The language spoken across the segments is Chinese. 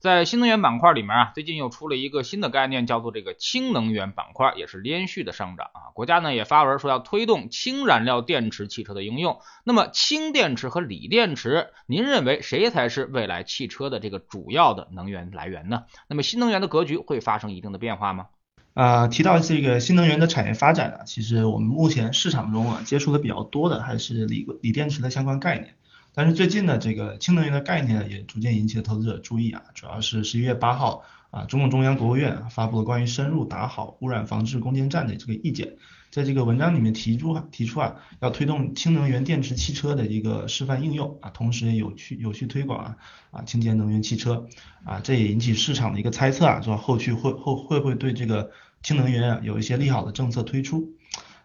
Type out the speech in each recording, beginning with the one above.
在新能源板块里面啊，最近又出了一个新的概念，叫做这个氢能源板块，也是连续的上涨啊。国家呢也发文说要推动氢燃料电池汽车的应用。那么氢电池和锂电池，您认为谁才是未来汽车的这个主要的能源来源呢？那么新能源的格局会发生一定的变化吗？啊，提到这个新能源的产业发展啊，其实我们目前市场中啊接触的比较多的还是锂锂电池的相关概念。但是最近呢，这个氢能源的概念也逐渐引起了投资者注意啊，主要是十一月八号啊，中共中央、国务院发布了关于深入打好污染防治攻坚战的这个意见，在这个文章里面提出提出啊，要推动氢能源电池汽车的一个示范应用啊，同时也有去有序推广啊啊清洁能源汽车啊，这也引起市场的一个猜测啊，说后续会后会不会对这个氢能源啊有一些利好的政策推出。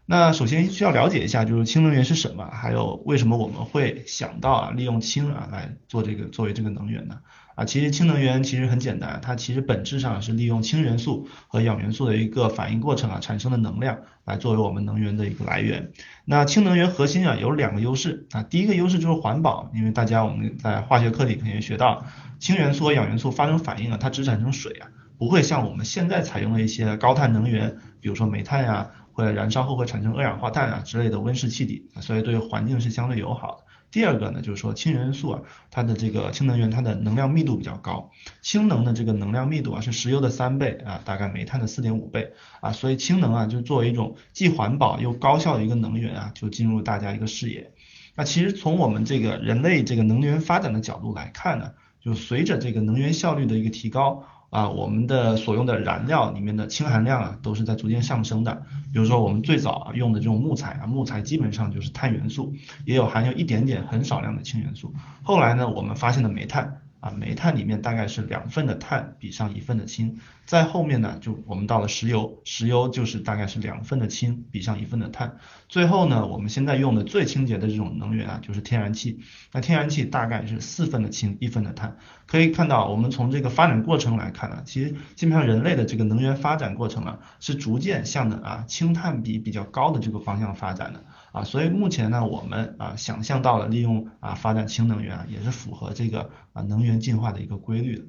那首先需要了解一下，就是氢能源是什么，还有为什么我们会想到啊利用氢啊来做这个作为这个能源呢？啊，其实氢能源其实很简单，它其实本质上是利用氢元素和氧元素的一个反应过程啊产生的能量来作为我们能源的一个来源。那氢能源核心啊有两个优势啊，第一个优势就是环保，因为大家我们在化学课里肯定学到，氢元素和氧元素发生反应啊，它只产生水啊，不会像我们现在采用的一些高碳能源，比如说煤炭呀。会燃烧后会产生二氧化碳啊之类的温室气体，所以对环境是相对友好的。第二个呢，就是说氢元素啊，它的这个氢能源它的能量密度比较高，氢能的这个能量密度啊是石油的三倍啊，大概煤炭的四点五倍啊，所以氢能啊就作为一种既环保又高效的一个能源啊，就进入大家一个视野。那其实从我们这个人类这个能源发展的角度来看呢，就随着这个能源效率的一个提高。啊，我们的所用的燃料里面的氢含量啊，都是在逐渐上升的。比如说我们最早啊用的这种木材啊，木材基本上就是碳元素，也有含有一点点很少量的氢元素。后来呢，我们发现的煤炭。啊，煤炭里面大概是两份的碳比上一份的氢，在后面呢，就我们到了石油，石油就是大概是两份的氢比上一份的碳，最后呢，我们现在用的最清洁的这种能源啊，就是天然气，那天然气大概是四份的氢一份的碳，可以看到我们从这个发展过程来看呢，其实基本上人类的这个能源发展过程啊，是逐渐向的啊氢碳比比较高的这个方向发展的。啊，所以目前呢，我们啊想象到了利用啊发展氢能源啊，也是符合这个啊能源进化的一个规律的。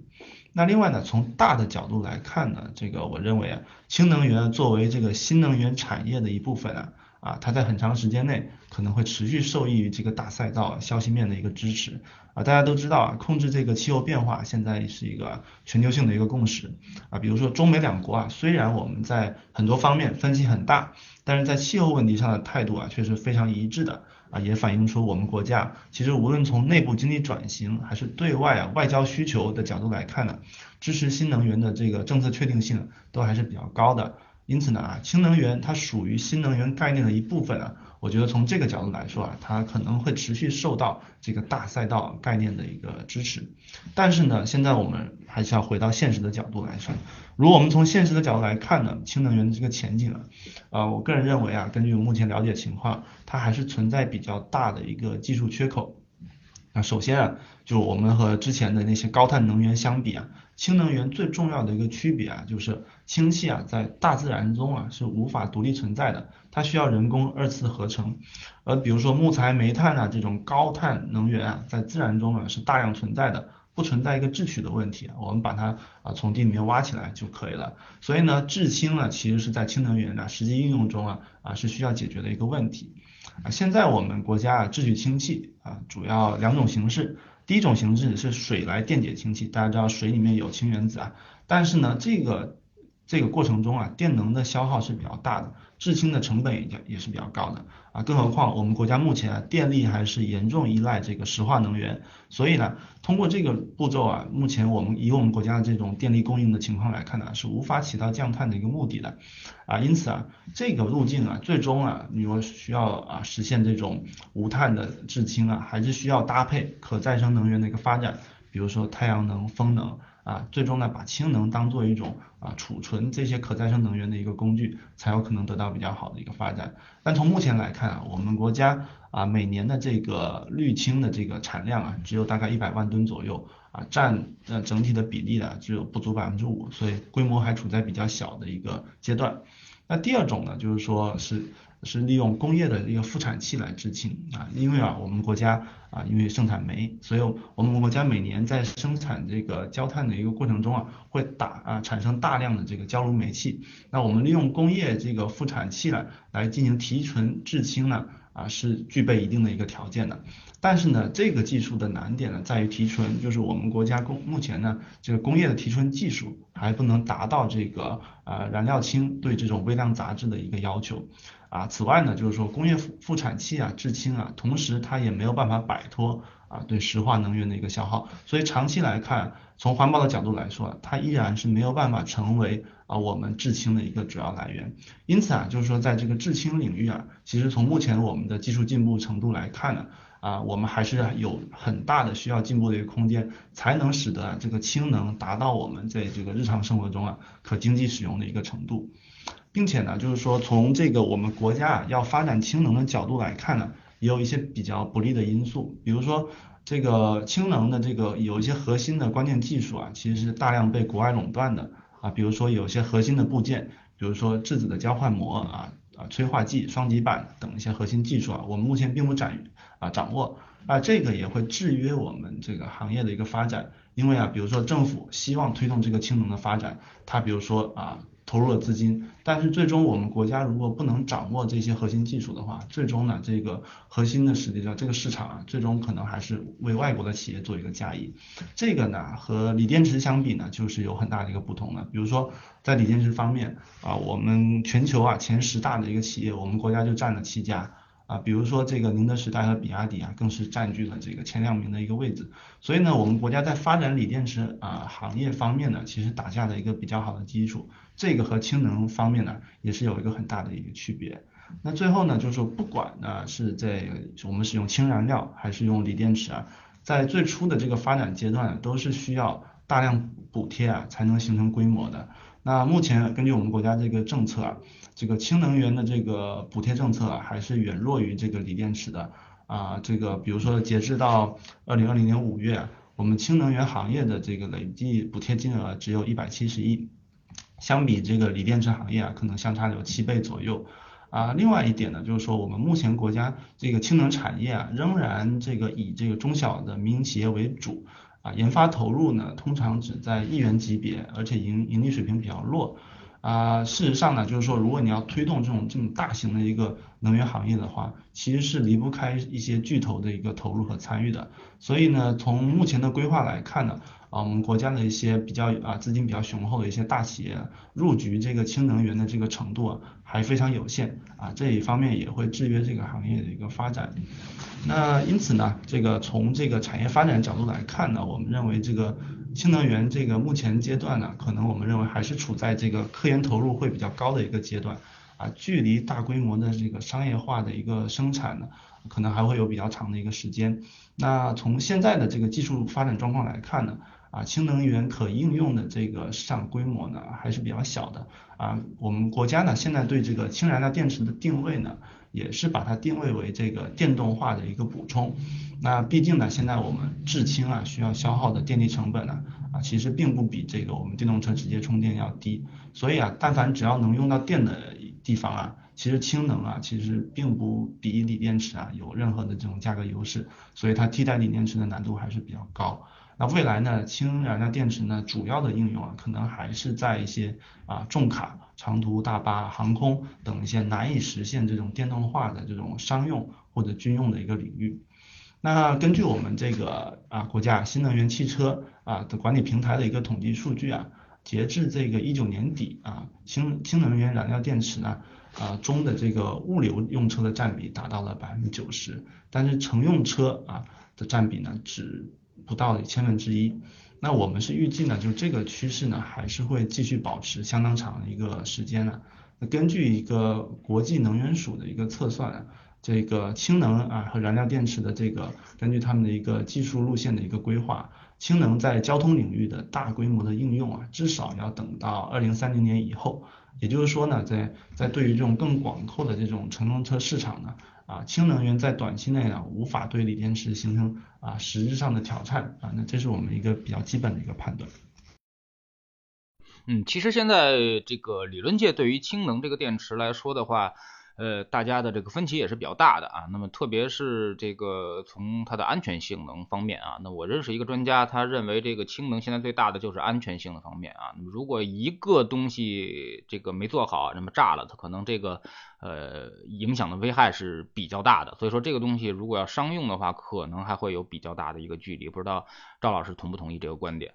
那另外呢，从大的角度来看呢，这个我认为啊，氢能源作为这个新能源产业的一部分啊。啊，它在很长时间内可能会持续受益于这个大赛道消息面的一个支持啊。大家都知道啊，控制这个气候变化现在是一个全球性的一个共识啊。比如说中美两国啊，虽然我们在很多方面分歧很大，但是在气候问题上的态度啊却是非常一致的啊，也反映出我们国家其实无论从内部经济转型还是对外啊外交需求的角度来看呢，支持新能源的这个政策确定性都还是比较高的。因此呢啊，氢能源它属于新能源概念的一部分啊，我觉得从这个角度来说啊，它可能会持续受到这个大赛道概念的一个支持。但是呢，现在我们还是要回到现实的角度来说，如果我们从现实的角度来看呢，氢能源的这个前景啊，啊，我个人认为啊，根据目前了解情况，它还是存在比较大的一个技术缺口。那首先啊，就我们和之前的那些高碳能源相比啊，氢能源最重要的一个区别啊，就是氢气啊在大自然中啊是无法独立存在的，它需要人工二次合成。而比如说木材、煤炭啊这种高碳能源啊，在自然中啊是大量存在的，不存在一个制取的问题，我们把它啊从地里面挖起来就可以了。所以呢，制氢呢其实是在氢能源的实际应用中啊啊是需要解决的一个问题。啊，现在我们国家啊制取氢气啊，主要两种形式。第一种形式是水来电解氢气，大家知道水里面有氢原子啊，但是呢，这个这个过程中啊，电能的消耗是比较大的。制氢的成本也也是比较高的啊，更何况我们国家目前啊电力还是严重依赖这个石化能源，所以呢，通过这个步骤啊，目前我们以我们国家的这种电力供应的情况来看呢，是无法起到降碳的一个目的的啊，因此啊，这个路径啊，最终啊，你说需要啊实现这种无碳的制氢啊，还是需要搭配可再生能源的一个发展，比如说太阳能、风能。啊，最终呢把氢能当做一种啊储存这些可再生能源的一个工具，才有可能得到比较好的一个发展。但从目前来看啊，我们国家啊每年的这个绿氢的这个产量啊，只有大概一百万吨左右啊，占呃整体的比例呢只有不足百分之五，所以规模还处在比较小的一个阶段。那第二种呢，就是说是。是利用工业的一个副产器来制氢啊，因为啊我们国家啊因为生产煤，所以我们国家每年在生产这个焦炭的一个过程中啊，会打啊产生大量的这个焦炉煤气，那我们利用工业这个副产器呢来进行提纯制氢呢。啊，是具备一定的一个条件的，但是呢，这个技术的难点呢，在于提纯，就是我们国家工目前呢，这个工业的提纯技术还不能达到这个呃燃料氢对这种微量杂质的一个要求啊。此外呢，就是说工业副副产气啊制氢啊，同时它也没有办法摆脱啊对石化能源的一个消耗，所以长期来看，从环保的角度来说，它依然是没有办法成为。啊，我们制氢的一个主要来源，因此啊，就是说在这个制氢领域啊，其实从目前我们的技术进步程度来看呢，啊我们还是有很大的需要进步的一个空间，才能使得这个氢能达到我们在这个日常生活中啊可经济使用的一个程度，并且呢，就是说从这个我们国家啊要发展氢能的角度来看呢，也有一些比较不利的因素，比如说这个氢能的这个有一些核心的关键技术啊，其实是大量被国外垄断的。啊，比如说有些核心的部件，比如说质子的交换膜啊啊催化剂、双极板等一些核心技术啊，我们目前并不展啊掌握啊，这个也会制约我们这个行业的一个发展，因为啊，比如说政府希望推动这个氢能的发展，它比如说啊。投入了资金，但是最终我们国家如果不能掌握这些核心技术的话，最终呢，这个核心的实力上，这个市场啊，最终可能还是为外国的企业做一个嫁衣。这个呢，和锂电池相比呢，就是有很大的一个不同的。比如说在锂电池方面啊，我们全球啊前十大的一个企业，我们国家就占了七家。啊，比如说这个宁德时代和比亚迪啊，更是占据了这个前两名的一个位置。所以呢，我们国家在发展锂电池啊行业方面呢，其实打下了一个比较好的基础。这个和氢能方面呢，也是有一个很大的一个区别。那最后呢，就是说不管呢是在我们使用氢燃料还是用锂电池啊，在最初的这个发展阶段，都是需要大量补贴啊才能形成规模的。那目前根据我们国家这个政策啊。这个氢能源的这个补贴政策啊，还是远弱于这个锂电池的啊。这个比如说，截至到二零二零年五月，我们氢能源行业的这个累计补贴金额只有一百七十亿，相比这个锂电池行业啊，可能相差有七倍左右啊。另外一点呢，就是说我们目前国家这个氢能产业啊，仍然这个以这个中小的民营企业为主啊，研发投入呢通常只在亿元级别，而且盈盈利水平比较弱。啊，事实上呢，就是说，如果你要推动这种这么大型的一个能源行业的话，其实是离不开一些巨头的一个投入和参与的。所以呢，从目前的规划来看呢，啊，我们国家的一些比较啊资金比较雄厚的一些大企业入局这个氢能源的这个程度啊还非常有限啊，这一方面也会制约这个行业的一个发展。那因此呢，这个从这个产业发展角度来看呢，我们认为这个。氢能源这个目前阶段呢，可能我们认为还是处在这个科研投入会比较高的一个阶段，啊，距离大规模的这个商业化的一个生产呢，可能还会有比较长的一个时间。那从现在的这个技术发展状况来看呢，啊，氢能源可应用的这个市场规模呢还是比较小的，啊，我们国家呢现在对这个氢燃料电池的定位呢。也是把它定位为这个电动化的一个补充。那毕竟呢，现在我们制氢啊需要消耗的电力成本呢啊，其实并不比这个我们电动车直接充电要低。所以啊，但凡只要能用到电的地方啊，其实氢能啊其实并不比锂电池啊有任何的这种价格优势。所以它替代锂电池的难度还是比较高。那未来呢，氢燃料电池呢主要的应用啊，可能还是在一些啊重卡。长途大巴、航空等一些难以实现这种电动化的这种商用或者军用的一个领域。那根据我们这个啊国家新能源汽车啊的管理平台的一个统计数据啊，截至这个一九年底啊，氢氢能源燃料电池呢啊中的这个物流用车的占比达到了百分之九十，但是乘用车啊的占比呢只不到千分之一。那我们是预计呢，就这个趋势呢，还是会继续保持相当长的一个时间呢。那根据一个国际能源署的一个测算，这个氢能啊和燃料电池的这个，根据他们的一个技术路线的一个规划，氢能在交通领域的大规模的应用啊，至少要等到二零三零年以后。也就是说呢，在在对于这种更广阔的这种乘用车市场呢，啊，氢能源在短期内呢无法对锂电池形成啊实质上的挑战啊，那这是我们一个比较基本的一个判断。嗯，其实现在这个理论界对于氢能这个电池来说的话。呃，大家的这个分歧也是比较大的啊。那么，特别是这个从它的安全性能方面啊，那我认识一个专家，他认为这个氢能现在最大的就是安全性的方面啊。如果一个东西这个没做好，那么炸了，它可能这个呃影响的危害是比较大的。所以说，这个东西如果要商用的话，可能还会有比较大的一个距离。不知道赵老师同不同意这个观点？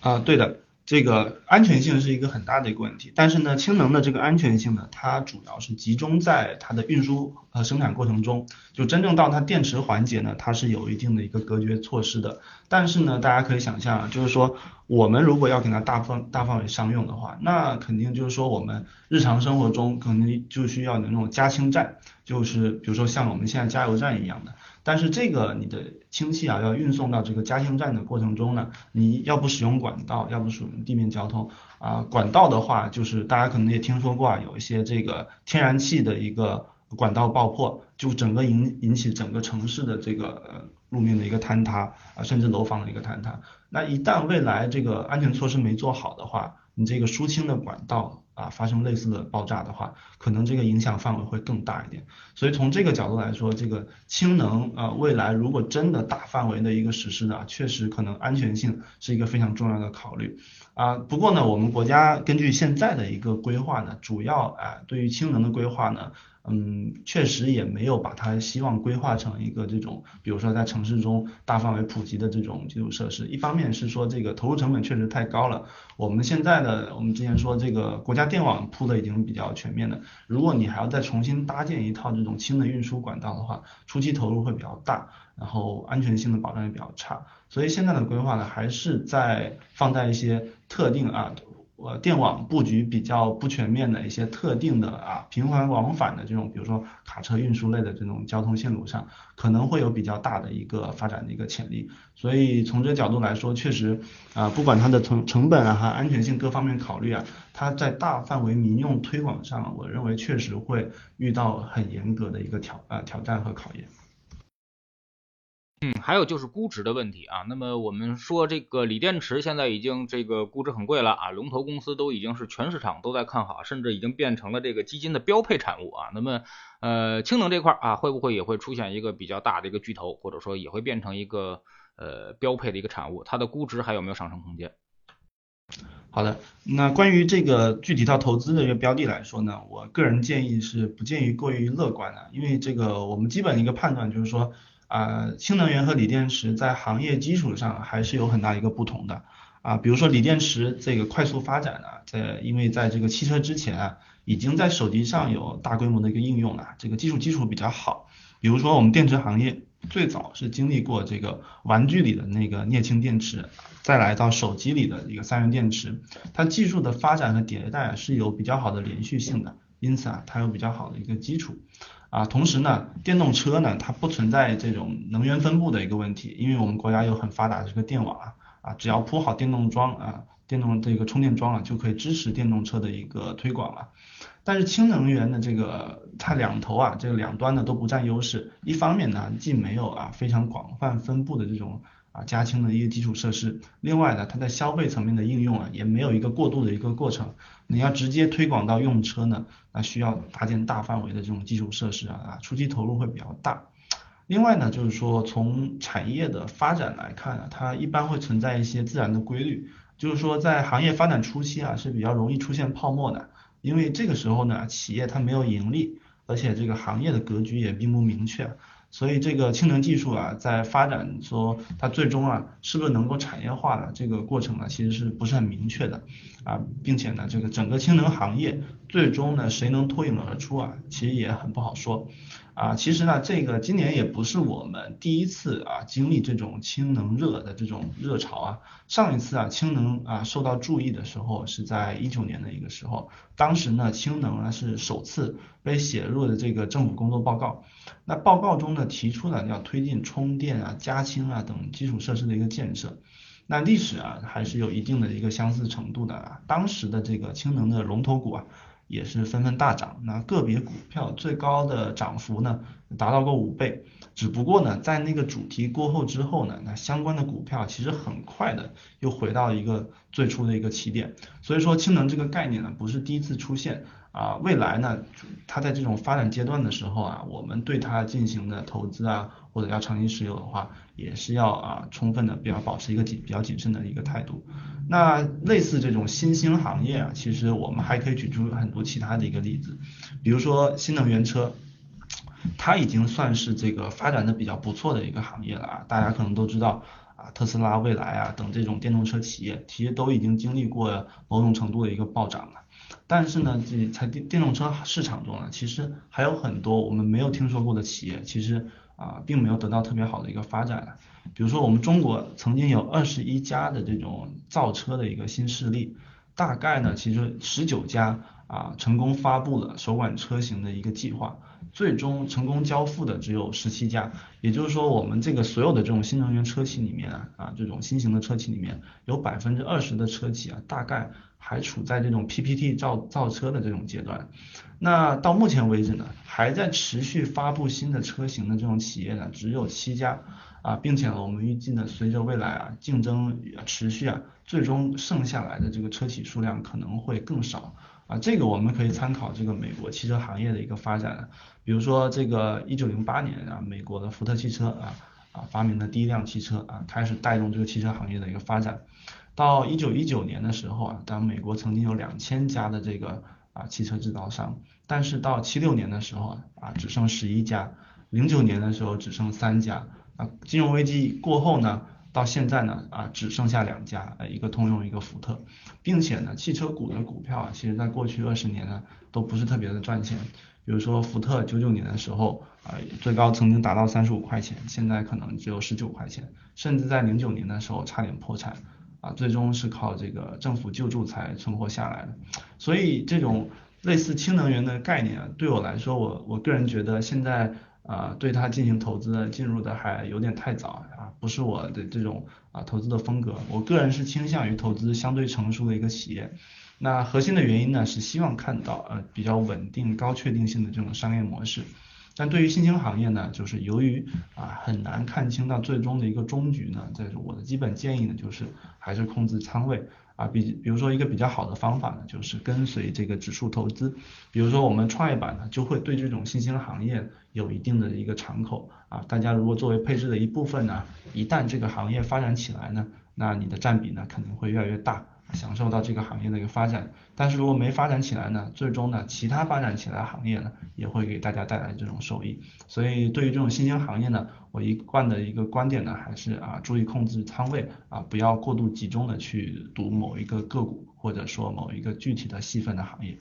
啊，对的。这个安全性是一个很大的一个问题，但是呢，氢能的这个安全性呢，它主要是集中在它的运输和生产过程中，就真正到它电池环节呢，它是有一定的一个隔绝措施的。但是呢，大家可以想象，就是说我们如果要给它大范大范围商用的话，那肯定就是说我们日常生活中可能就需要的那种加氢站，就是比如说像我们现在加油站一样的。但是这个你的氢气啊，要运送到这个加氢站的过程中呢，你要不使用管道，要不使用地面交通啊。管道的话，就是大家可能也听说过啊，有一些这个天然气的一个管道爆破，就整个引引起整个城市的这个路面的一个坍塌啊，甚至楼房的一个坍塌。那一旦未来这个安全措施没做好的话，你这个输氢的管道。啊，发生类似的爆炸的话，可能这个影响范围会更大一点。所以从这个角度来说，这个氢能啊，未来如果真的大范围的一个实施呢，确实可能安全性是一个非常重要的考虑啊。不过呢，我们国家根据现在的一个规划呢，主要啊对于氢能的规划呢。嗯，确实也没有把它希望规划成一个这种，比如说在城市中大范围普及的这种基础设施。一方面是说这个投入成本确实太高了。我们现在的，我们之前说这个国家电网铺的已经比较全面了，如果你还要再重新搭建一套这种氢的运输管道的话，初期投入会比较大，然后安全性的保障也比较差。所以现在的规划呢，还是在放在一些特定啊。呃，电网布局比较不全面的一些特定的啊，频繁往返的这种，比如说卡车运输类的这种交通线路上，可能会有比较大的一个发展的一个潜力。所以从这个角度来说，确实啊，不管它的成成本啊和安全性各方面考虑啊，它在大范围民用推广上，我认为确实会遇到很严格的一个挑啊挑战和考验。嗯，还有就是估值的问题啊。那么我们说这个锂电池现在已经这个估值很贵了啊，龙头公司都已经是全市场都在看好，甚至已经变成了这个基金的标配产物啊。那么呃，氢能这块啊，会不会也会出现一个比较大的一个巨头，或者说也会变成一个呃标配的一个产物？它的估值还有没有上升空间？好的，那关于这个具体到投资的一个标的来说呢，我个人建议是不建议过于乐观的，因为这个我们基本的一个判断就是说。啊，氢能源和锂电池在行业基础上还是有很大一个不同的啊。比如说锂电池这个快速发展呢，在因为在这个汽车之前啊，已经在手机上有大规模的一个应用了，这个技术基础比较好。比如说我们电池行业最早是经历过这个玩具里的那个镍氢电池，再来到手机里的一个三元电池，它技术的发展和迭代是有比较好的连续性的，因此啊，它有比较好的一个基础。啊，同时呢，电动车呢，它不存在这种能源分布的一个问题，因为我们国家有很发达的这个电网啊，啊，只要铺好电动桩啊，电动这个充电桩啊，就可以支持电动车的一个推广了。但是氢能源的这个它两头啊，这个两端呢都不占优势，一方面呢，既没有啊非常广泛分布的这种。啊，加氢的一些基础设施，另外呢，它在消费层面的应用啊，也没有一个过渡的一个过程。你要直接推广到用车呢，那需要搭建大范围的这种基础设施啊，啊，初期投入会比较大。另外呢，就是说从产业的发展来看啊，它一般会存在一些自然的规律，就是说在行业发展初期啊，是比较容易出现泡沫的，因为这个时候呢，企业它没有盈利，而且这个行业的格局也并不明确。所以这个氢能技术啊，在发展说它最终啊是不是能够产业化的这个过程呢，其实是不是很明确的。啊，并且呢，这个整个氢能行业最终呢谁能脱颖而出啊，其实也很不好说啊，其实呢，这个今年也不是我们第一次啊经历这种氢能热的这种热潮啊。上一次啊氢能啊受到注意的时候是在一九年的一个时候，当时呢氢能呢是首次被写入的这个政府工作报告。那报告中呢提出了要推进充电啊、加氢啊等基础设施的一个建设。那历史啊还是有一定的一个相似程度的啊。当时的这个氢能的龙头股啊。也是纷纷大涨，那个别股票最高的涨幅呢达到过五倍，只不过呢在那个主题过后之后呢，那相关的股票其实很快的又回到一个最初的一个起点，所以说氢能这个概念呢不是第一次出现。啊，未来呢，它在这种发展阶段的时候啊，我们对它进行的投资啊，或者要长期持有的话，也是要啊充分的比较保持一个谨比较谨慎的一个态度。那类似这种新兴行业啊，其实我们还可以举出很多其他的一个例子，比如说新能源车，它已经算是这个发展的比较不错的一个行业了啊，大家可能都知道啊，特斯拉、蔚来啊等这种电动车企业，其实都已经经历过某种程度的一个暴涨了。但是呢，这在电电动车市场中呢，其实还有很多我们没有听说过的企业，其实啊，并没有得到特别好的一个发展。比如说，我们中国曾经有二十一家的这种造车的一个新势力，大概呢，其实十九家啊成功发布了首款车型的一个计划，最终成功交付的只有十七家。也就是说，我们这个所有的这种新能源车企里面啊，啊这种新型的车企里面有百分之二十的车企啊，大概。还处在这种 PPT 造造车的这种阶段，那到目前为止呢，还在持续发布新的车型的这种企业呢，只有七家啊，并且呢，我们预计呢，随着未来啊竞争持续啊，最终剩下来的这个车企数量可能会更少啊，这个我们可以参考这个美国汽车行业的一个发展，比如说这个一九零八年啊，美国的福特汽车啊啊发明的第一辆汽车啊，开始带动这个汽车行业的一个发展。到一九一九年的时候啊，当美国曾经有两千家的这个啊汽车制造商，但是到七六年的时候啊，只剩十一家，零九年的时候只剩三家，啊金融危机过后呢，到现在呢啊只剩下两家，呃一个通用一个福特，并且呢汽车股的股票啊，其实在过去二十年呢都不是特别的赚钱，比如说福特九九年的时候啊最高曾经达到三十五块钱，现在可能只有十九块钱，甚至在零九年的时候差点破产。啊，最终是靠这个政府救助才存活下来的，所以这种类似氢能源的概念，对我来说，我我个人觉得现在啊对它进行投资进入的还有点太早不是我的这种啊投资的风格，我个人是倾向于投资相对成熟的一个企业，那核心的原因呢是希望看到呃比较稳定高确定性的这种商业模式。但对于新兴行业呢，就是由于啊很难看清到最终的一个终局呢，这是我的基本建议呢，就是还是控制仓位啊，比比如说一个比较好的方法呢，就是跟随这个指数投资，比如说我们创业板呢就会对这种新兴行业有一定的一个敞口啊，大家如果作为配置的一部分呢，一旦这个行业发展起来呢，那你的占比呢肯定会越来越大。享受到这个行业的一个发展，但是如果没发展起来呢，最终呢，其他发展起来的行业呢，也会给大家带来这种收益。所以对于这种新兴行业呢，我一贯的一个观点呢，还是啊，注意控制仓位啊，不要过度集中的去赌某一个个股，或者说某一个具体的细分的行业。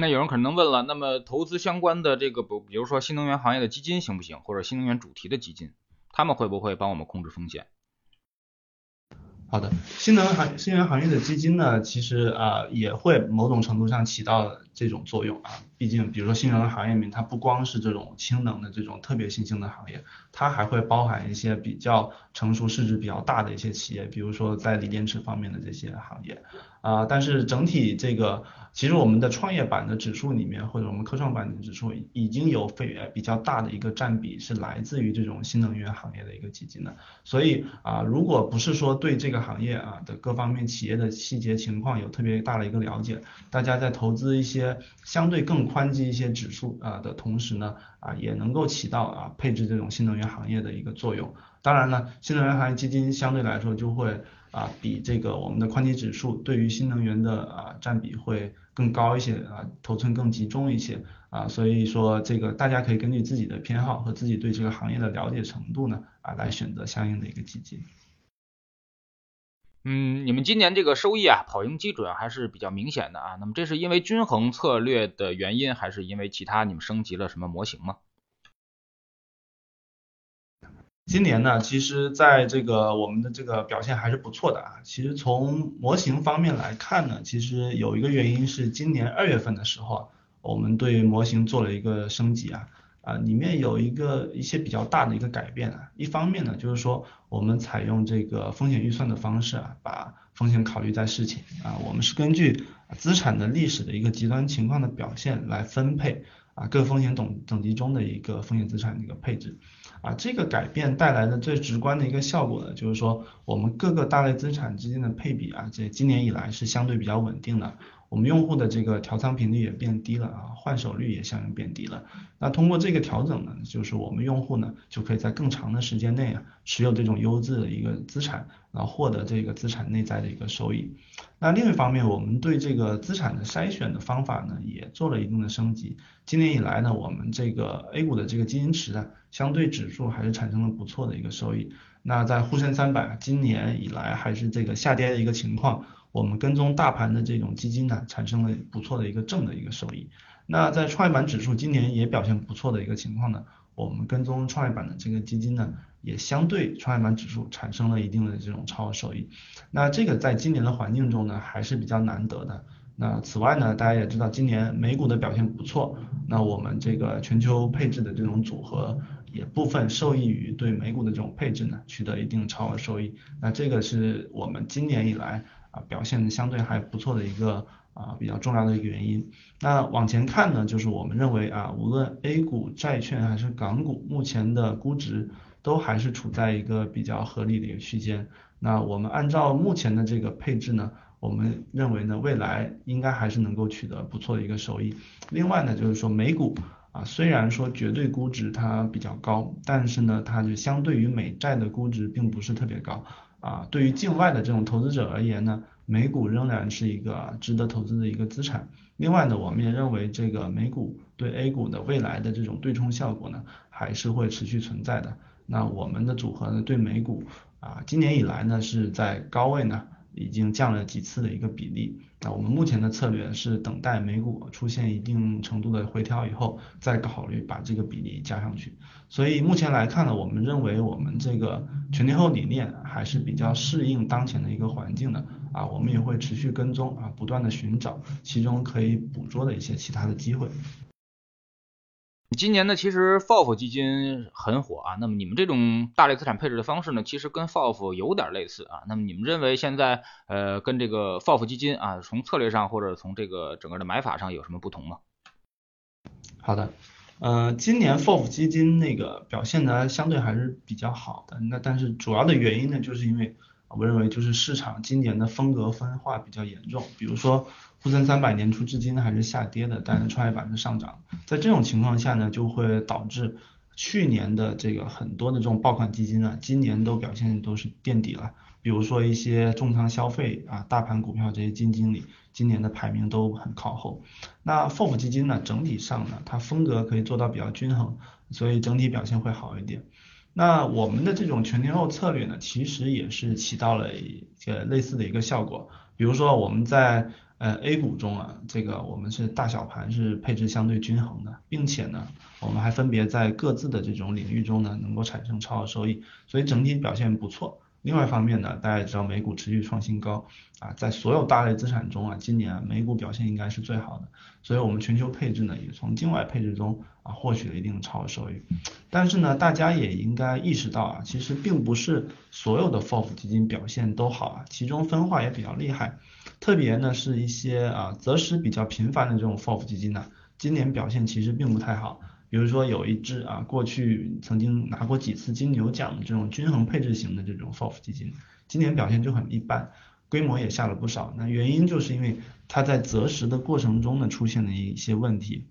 那有人可能问了，那么投资相关的这个，比比如说新能源行业的基金行不行，或者新能源主题的基金，他们会不会帮我们控制风险？好的，新能源行新能源行业的基金呢，其实啊也会某种程度上起到这种作用啊。毕竟，比如说新能源行业里面，它不光是这种氢能的这种特别新兴的行业，它还会包含一些比较成熟、市值比较大的一些企业，比如说在锂电池方面的这些行业啊。但是整体这个。其实我们的创业板的指数里面，或者我们科创板的指数，已经有非比较大的一个占比是来自于这种新能源行业的一个基金的。所以啊，如果不是说对这个行业啊的各方面企业的细节情况有特别大的一个了解，大家在投资一些相对更宽基一些指数啊的同时呢，啊也能够起到啊配置这种新能源行业的一个作用。当然了，新能源行业基金相对来说就会啊比这个我们的宽基指数对于新能源的啊占比会。更高一些啊，头寸更集中一些啊，所以说这个大家可以根据自己的偏好和自己对这个行业的了解程度呢啊，来选择相应的一个基金。嗯，你们今年这个收益啊，跑赢基准还是比较明显的啊。那么这是因为均衡策略的原因，还是因为其他你们升级了什么模型吗？今年呢，其实在这个我们的这个表现还是不错的啊。其实从模型方面来看呢，其实有一个原因是今年二月份的时候，我们对模型做了一个升级啊。啊，里面有一个一些比较大的一个改变啊。一方面呢，就是说我们采用这个风险预算的方式啊，把风险考虑在事情啊。我们是根据资产的历史的一个极端情况的表现来分配啊各风险等等级中的一个风险资产的一个配置。啊，这个改变带来的最直观的一个效果呢，就是说我们各个大类资产之间的配比啊，这今年以来是相对比较稳定的。我们用户的这个调仓频率也变低了啊，换手率也相应变低了。那通过这个调整呢，就是我们用户呢就可以在更长的时间内啊持有这种优质的一个资产，然后获得这个资产内在的一个收益。那另一方面，我们对这个资产的筛选的方法呢也做了一定的升级。今年以来呢，我们这个 A 股的这个基金池呢，相对指数还是产生了不错的一个收益。那在沪深三百今年以来还是这个下跌的一个情况。我们跟踪大盘的这种基金呢，产生了不错的一个正的一个收益。那在创业板指数今年也表现不错的一个情况呢，我们跟踪创业板的这个基金呢，也相对创业板指数产生了一定的这种超额收益。那这个在今年的环境中呢，还是比较难得的。那此外呢，大家也知道今年美股的表现不错，那我们这个全球配置的这种组合也部分受益于对美股的这种配置呢，取得一定超额收益。那这个是我们今年以来。表现的相对还不错的一个啊比较重要的一个原因。那往前看呢，就是我们认为啊，无论 A 股、债券还是港股，目前的估值都还是处在一个比较合理的一个区间。那我们按照目前的这个配置呢，我们认为呢，未来应该还是能够取得不错的一个收益。另外呢，就是说美股啊，虽然说绝对估值它比较高，但是呢，它就相对于美债的估值并不是特别高。啊，对于境外的这种投资者而言呢，美股仍然是一个值得投资的一个资产。另外呢，我们也认为这个美股对 A 股的未来的这种对冲效果呢，还是会持续存在的。那我们的组合呢，对美股啊，今年以来呢是在高位呢。已经降了几次的一个比例，那我们目前的策略是等待美股出现一定程度的回调以后，再考虑把这个比例加上去。所以目前来看呢，我们认为我们这个全天候理念还是比较适应当前的一个环境的啊，我们也会持续跟踪啊，不断的寻找其中可以捕捉的一些其他的机会。今年呢，其实 FOF 基金很火啊。那么你们这种大类资产配置的方式呢，其实跟 FOF 有点类似啊。那么你们认为现在呃跟这个 FOF 基金啊，从策略上或者从这个整个的买法上有什么不同吗？好的，呃，今年 FOF 基金那个表现呢相对还是比较好的。那但是主要的原因呢，就是因为我认为就是市场今年的风格分化比较严重，比如说。沪深三百年初至今还是下跌的，但是创业板是上涨。在这种情况下呢，就会导致去年的这个很多的这种爆款基金啊，今年都表现都是垫底了。比如说一些重仓消费啊、大盘股票这些基金经理，今年的排名都很靠后。那 FOF 基金呢，整体上呢，它风格可以做到比较均衡，所以整体表现会好一点。那我们的这种全天候策略呢，其实也是起到了一个类似的一个效果。比如说我们在呃，A 股中啊，这个我们是大小盘是配置相对均衡的，并且呢，我们还分别在各自的这种领域中呢，能够产生超额收益，所以整体表现不错。另外一方面呢，大家也知道美股持续创新高啊，在所有大类资产中啊，今年美股表现应该是最好的，所以我们全球配置呢，也从境外配置中啊获取了一定的超额收益。但是呢，大家也应该意识到啊，其实并不是所有的 FOF 基金表现都好啊，其中分化也比较厉害。特别呢是一些啊择时比较频繁的这种 FOF 基金呢，今年表现其实并不太好。比如说有一只啊过去曾经拿过几次金牛奖的这种均衡配置型的这种 FOF 基金，今年表现就很一般，规模也下了不少。那原因就是因为它在择时的过程中呢出现了一些问题，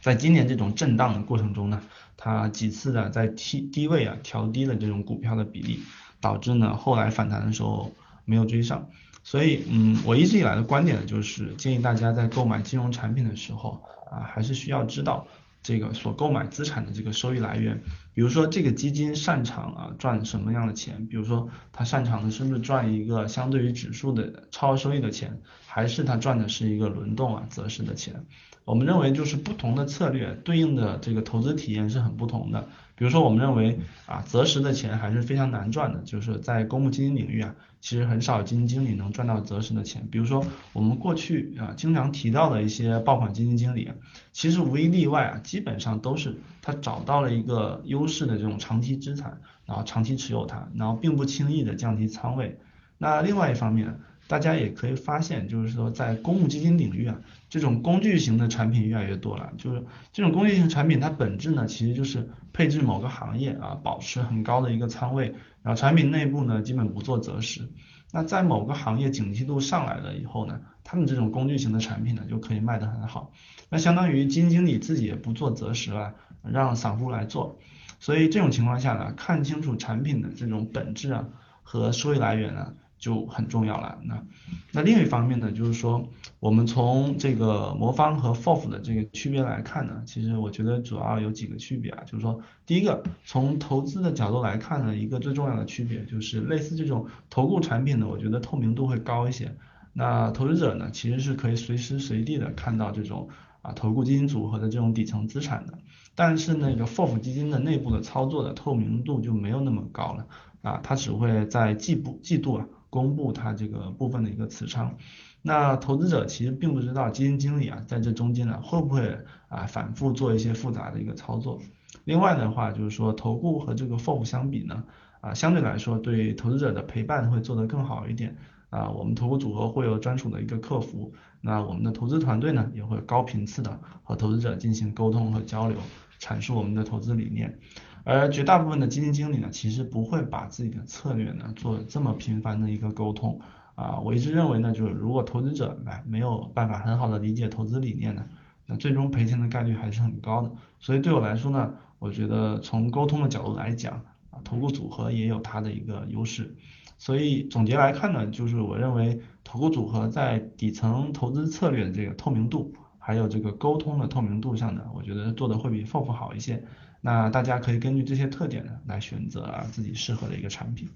在今年这种震荡的过程中呢，它几次的在低低位啊调低了这种股票的比例，导致呢后来反弹的时候没有追上。所以，嗯，我一直以来的观点呢，就是建议大家在购买金融产品的时候啊，还是需要知道这个所购买资产的这个收益来源，比如说这个基金擅长啊赚什么样的钱，比如说它擅长的是不是赚一个相对于指数的超额收益的钱，还是它赚的是一个轮动啊择时的钱？我们认为就是不同的策略对应的这个投资体验是很不同的。比如说我们认为啊择时的钱还是非常难赚的，就是在公募基金领域啊，其实很少基金经理能赚到择时的钱。比如说我们过去啊经常提到的一些爆款基金经理，其实无一例外啊，基本上都是他找到了一个优势的这种长期资产，然后长期持有它，然后并不轻易的降低仓位。那另外一方面。大家也可以发现，就是说在公募基金领域啊，这种工具型的产品越来越多了。就是这种工具型产品，它本质呢其实就是配置某个行业啊，保持很高的一个仓位，然后产品内部呢基本不做择时。那在某个行业景气度上来了以后呢，他们这种工具型的产品呢就可以卖得很好。那相当于基金经理自己也不做择时了，让散户来做。所以这种情况下呢，看清楚产品的这种本质啊和收益来源啊。就很重要了。那那另一方面呢，就是说我们从这个魔方和 FOF 的这个区别来看呢，其实我觉得主要有几个区别啊。就是说，第一个从投资的角度来看呢，一个最重要的区别就是类似这种投顾产品呢，我觉得透明度会高一些。那投资者呢，其实是可以随时随地的看到这种啊投顾基金组合的这种底层资产的。但是那个 FOF 基金的内部的操作的透明度就没有那么高了啊，它只会在季度季度啊。公布它这个部分的一个持仓，那投资者其实并不知道基金经理啊在这中间呢会不会啊反复做一些复杂的一个操作。另外的话就是说投顾和这个 FOF 相比呢啊相对来说对投资者的陪伴会做得更好一点啊我们投顾组合会有专属的一个客服，那我们的投资团队呢也会高频次的和投资者进行沟通和交流，阐述我们的投资理念。而绝大部分的基金经理呢，其实不会把自己的策略呢做这么频繁的一个沟通啊。我一直认为呢，就是如果投资者来没有办法很好的理解投资理念呢，那最终赔钱的概率还是很高的。所以对我来说呢，我觉得从沟通的角度来讲啊，投顾组合也有它的一个优势。所以总结来看呢，就是我认为投顾组合在底层投资策略的这个透明度，还有这个沟通的透明度上呢，我觉得做的会比 FOF 好一些。那大家可以根据这些特点呢，来选择啊自己适合的一个产品。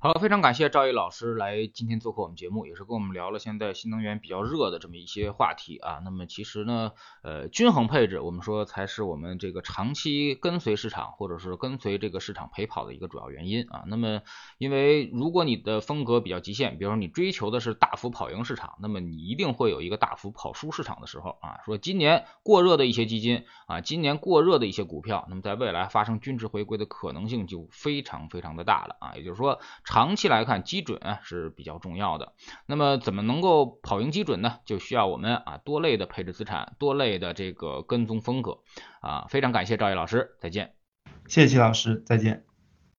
好，非常感谢赵毅老师来今天做客我们节目，也是跟我们聊了现在新能源比较热的这么一些话题啊。那么其实呢，呃，均衡配置，我们说才是我们这个长期跟随市场或者是跟随这个市场陪跑的一个主要原因啊。那么，因为如果你的风格比较极限，比如说你追求的是大幅跑赢市场，那么你一定会有一个大幅跑输市场的时候啊。说今年过热的一些基金啊，今年过热的一些股票，那么在未来发生均值回归的可能性就非常非常的大了啊。也就是说。长期来看，基准是比较重要的。那么怎么能够跑赢基准呢？就需要我们啊多类的配置资产，多类的这个跟踪风格啊。非常感谢赵毅老师，再见。谢谢齐老师，再见。